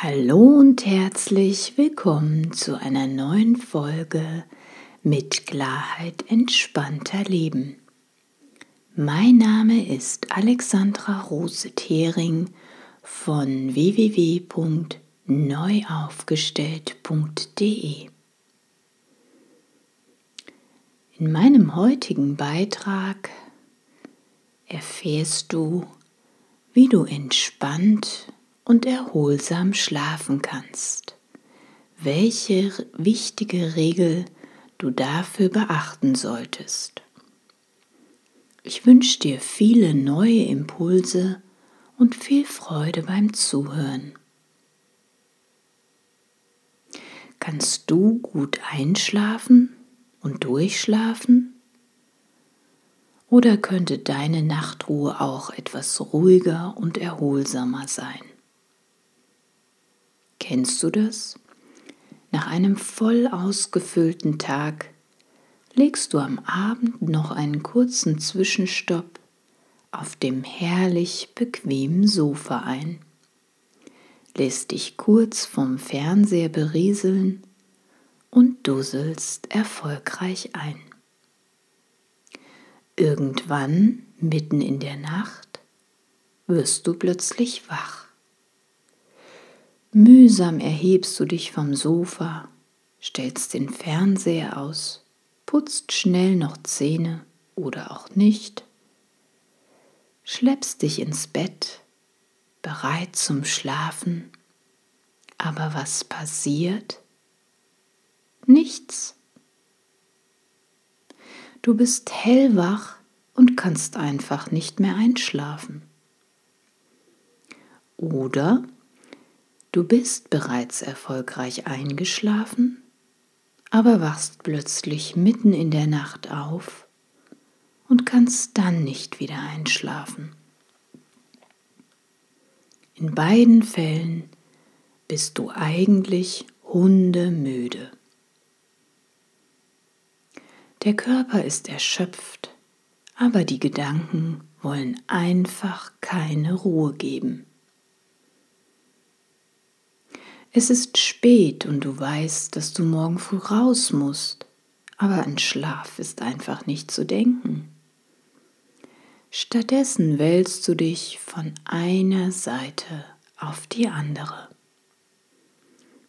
Hallo und herzlich willkommen zu einer neuen Folge mit Klarheit entspannter Leben. Mein Name ist Alexandra Rose-Thering von www.neuaufgestellt.de. In meinem heutigen Beitrag erfährst du, wie du entspannt und erholsam schlafen kannst. Welche wichtige Regel du dafür beachten solltest. Ich wünsche dir viele neue Impulse und viel Freude beim Zuhören. Kannst du gut einschlafen und durchschlafen? Oder könnte deine Nachtruhe auch etwas ruhiger und erholsamer sein? Kennst du das? Nach einem voll ausgefüllten Tag legst du am Abend noch einen kurzen Zwischenstopp auf dem herrlich bequemen Sofa ein, lässt dich kurz vom Fernseher berieseln und dusselst erfolgreich ein. Irgendwann, mitten in der Nacht, wirst du plötzlich wach. Mühsam erhebst du dich vom Sofa, stellst den Fernseher aus, putzt schnell noch Zähne oder auch nicht, schleppst dich ins Bett, bereit zum Schlafen, aber was passiert? Nichts. Du bist hellwach und kannst einfach nicht mehr einschlafen. Oder Du bist bereits erfolgreich eingeschlafen, aber wachst plötzlich mitten in der Nacht auf und kannst dann nicht wieder einschlafen. In beiden Fällen bist du eigentlich hundemüde. Der Körper ist erschöpft, aber die Gedanken wollen einfach keine Ruhe geben. Es ist spät und du weißt, dass du morgen früh raus musst, aber an Schlaf ist einfach nicht zu denken. Stattdessen wälzt du dich von einer Seite auf die andere.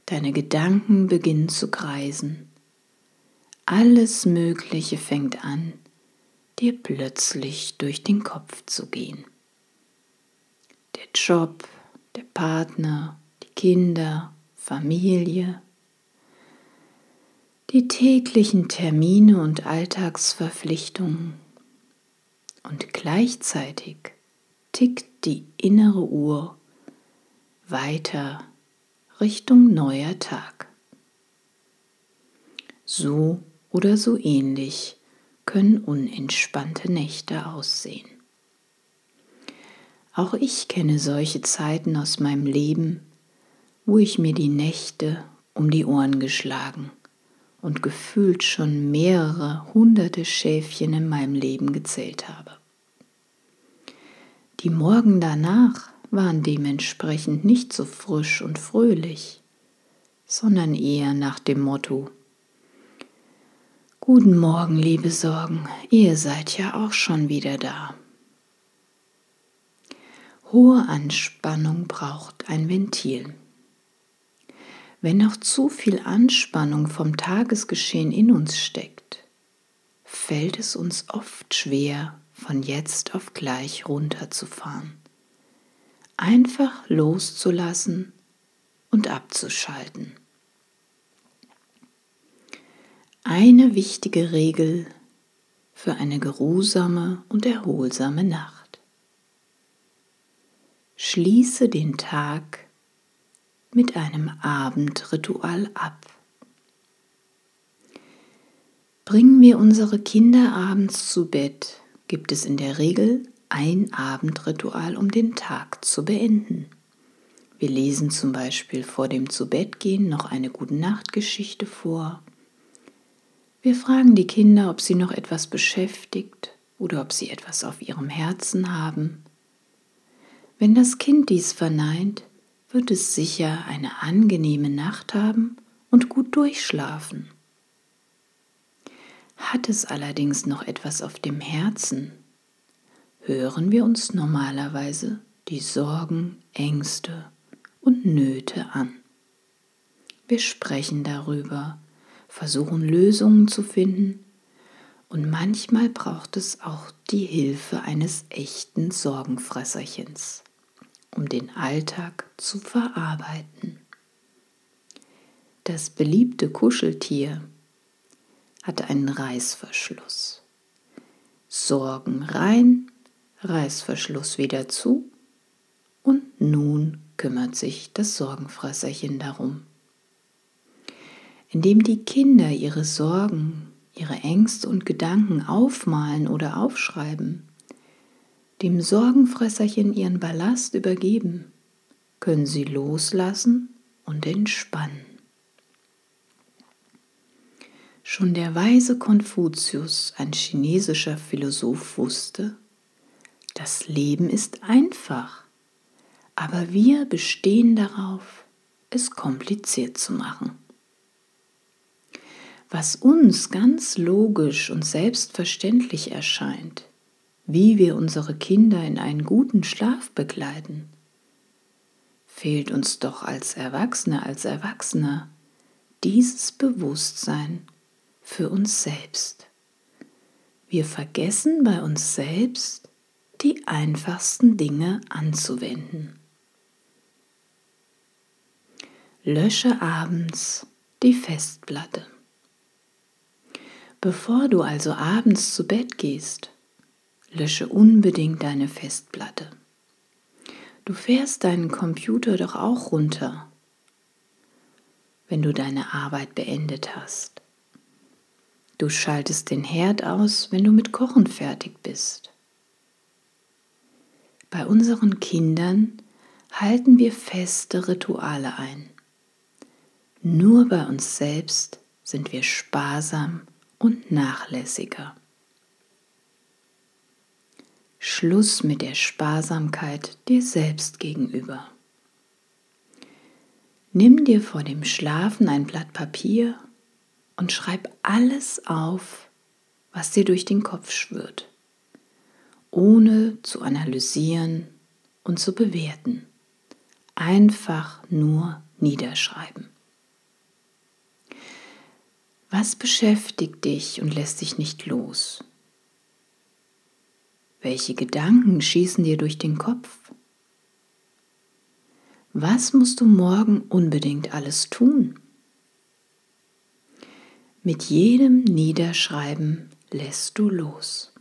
Deine Gedanken beginnen zu kreisen. Alles Mögliche fängt an, dir plötzlich durch den Kopf zu gehen. Der Job, der Partner, Kinder, Familie, die täglichen Termine und Alltagsverpflichtungen und gleichzeitig tickt die innere Uhr weiter Richtung neuer Tag. So oder so ähnlich können unentspannte Nächte aussehen. Auch ich kenne solche Zeiten aus meinem Leben, wo ich mir die Nächte um die Ohren geschlagen und gefühlt schon mehrere hunderte Schäfchen in meinem Leben gezählt habe. Die Morgen danach waren dementsprechend nicht so frisch und fröhlich, sondern eher nach dem Motto Guten Morgen, liebe Sorgen, ihr seid ja auch schon wieder da. Hohe Anspannung braucht ein Ventil. Wenn noch zu viel Anspannung vom Tagesgeschehen in uns steckt, fällt es uns oft schwer, von jetzt auf gleich runterzufahren. Einfach loszulassen und abzuschalten. Eine wichtige Regel für eine geruhsame und erholsame Nacht. Schließe den Tag mit einem Abendritual ab. Bringen wir unsere Kinder abends zu Bett, gibt es in der Regel ein Abendritual, um den Tag zu beenden. Wir lesen zum Beispiel vor dem Zubettgehen noch eine gute Nachtgeschichte vor. Wir fragen die Kinder, ob sie noch etwas beschäftigt oder ob sie etwas auf ihrem Herzen haben. Wenn das Kind dies verneint, wird es sicher eine angenehme Nacht haben und gut durchschlafen. Hat es allerdings noch etwas auf dem Herzen, hören wir uns normalerweise die Sorgen, Ängste und Nöte an. Wir sprechen darüber, versuchen Lösungen zu finden und manchmal braucht es auch die Hilfe eines echten Sorgenfresserchens, um den Alltag zu verarbeiten. Das beliebte Kuscheltier hat einen Reißverschluss. Sorgen rein, Reißverschluss wieder zu und nun kümmert sich das Sorgenfresserchen darum. Indem die Kinder ihre Sorgen, ihre Ängste und Gedanken aufmalen oder aufschreiben, dem Sorgenfresserchen ihren Ballast übergeben, können sie loslassen und entspannen. Schon der weise Konfuzius, ein chinesischer Philosoph, wusste, das Leben ist einfach, aber wir bestehen darauf, es kompliziert zu machen. Was uns ganz logisch und selbstverständlich erscheint, wie wir unsere Kinder in einen guten Schlaf begleiten, fehlt uns doch als Erwachsene, als Erwachsener dieses Bewusstsein für uns selbst. Wir vergessen bei uns selbst, die einfachsten Dinge anzuwenden. Lösche abends die Festplatte. Bevor du also abends zu Bett gehst, lösche unbedingt deine Festplatte. Du fährst deinen Computer doch auch runter, wenn du deine Arbeit beendet hast. Du schaltest den Herd aus, wenn du mit Kochen fertig bist. Bei unseren Kindern halten wir feste Rituale ein. Nur bei uns selbst sind wir sparsam und nachlässiger. Schluss mit der Sparsamkeit dir selbst gegenüber. Nimm dir vor dem Schlafen ein Blatt Papier und schreib alles auf, was dir durch den Kopf schwirrt ohne zu analysieren und zu bewerten. Einfach nur niederschreiben. Was beschäftigt dich und lässt dich nicht los? Welche Gedanken schießen dir durch den Kopf? Was musst du morgen unbedingt alles tun? Mit jedem Niederschreiben lässt du los.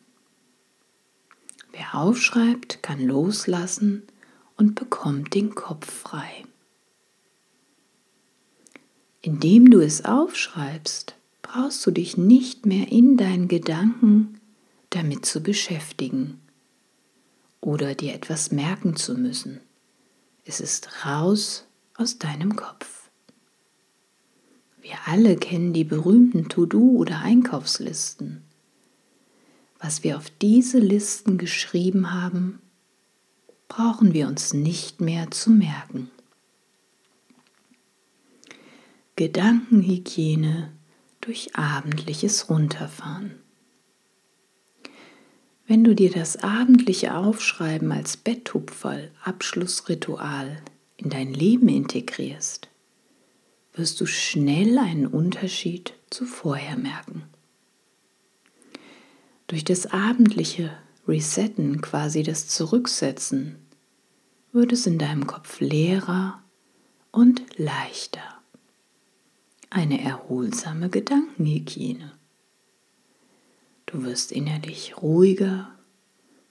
Wer aufschreibt, kann loslassen und bekommt den Kopf frei. Indem du es aufschreibst, brauchst du dich nicht mehr in deinen Gedanken damit zu beschäftigen oder dir etwas merken zu müssen. Es ist raus aus deinem Kopf. Wir alle kennen die berühmten To-Do- oder Einkaufslisten was wir auf diese Listen geschrieben haben, brauchen wir uns nicht mehr zu merken. Gedankenhygiene durch abendliches Runterfahren. Wenn du dir das abendliche Aufschreiben als Betthupferl, Abschlussritual in dein Leben integrierst, wirst du schnell einen Unterschied zu vorher merken. Durch das abendliche Resetten, quasi das Zurücksetzen, wird es in deinem Kopf leerer und leichter. Eine erholsame Gedankenhygiene. Du wirst innerlich ruhiger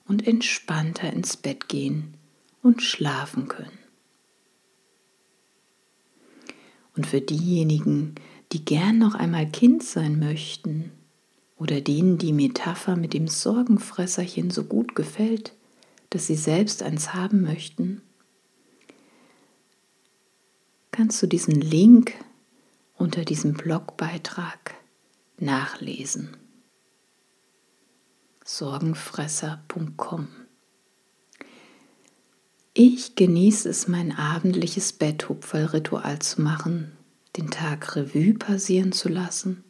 und entspannter ins Bett gehen und schlafen können. Und für diejenigen, die gern noch einmal Kind sein möchten, oder denen die Metapher mit dem Sorgenfresserchen so gut gefällt, dass sie selbst eins haben möchten, kannst du diesen Link unter diesem Blogbeitrag nachlesen. Sorgenfresser.com Ich genieße es, mein abendliches Betthupferl-Ritual zu machen, den Tag Revue passieren zu lassen,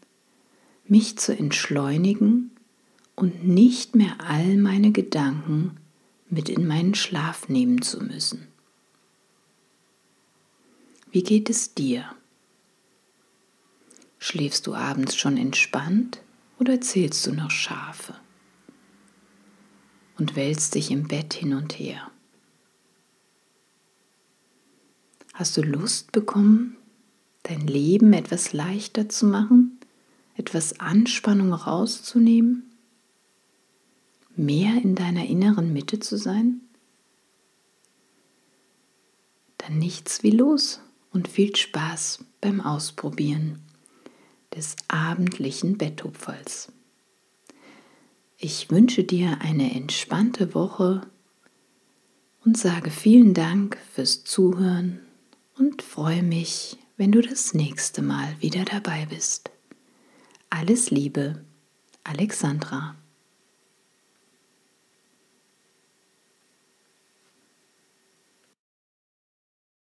mich zu entschleunigen und nicht mehr all meine Gedanken mit in meinen Schlaf nehmen zu müssen. Wie geht es dir? Schläfst du abends schon entspannt oder zählst du noch Schafe? Und wälzt dich im Bett hin und her? Hast du Lust bekommen, dein Leben etwas leichter zu machen, etwas Anspannung rauszunehmen, mehr in deiner inneren Mitte zu sein? Dann nichts wie los und viel Spaß beim Ausprobieren des abendlichen Betthupferls. Ich wünsche dir eine entspannte Woche und sage vielen Dank fürs Zuhören und freue mich, wenn du das nächste Mal wieder dabei bist. Alles Liebe, Alexandra.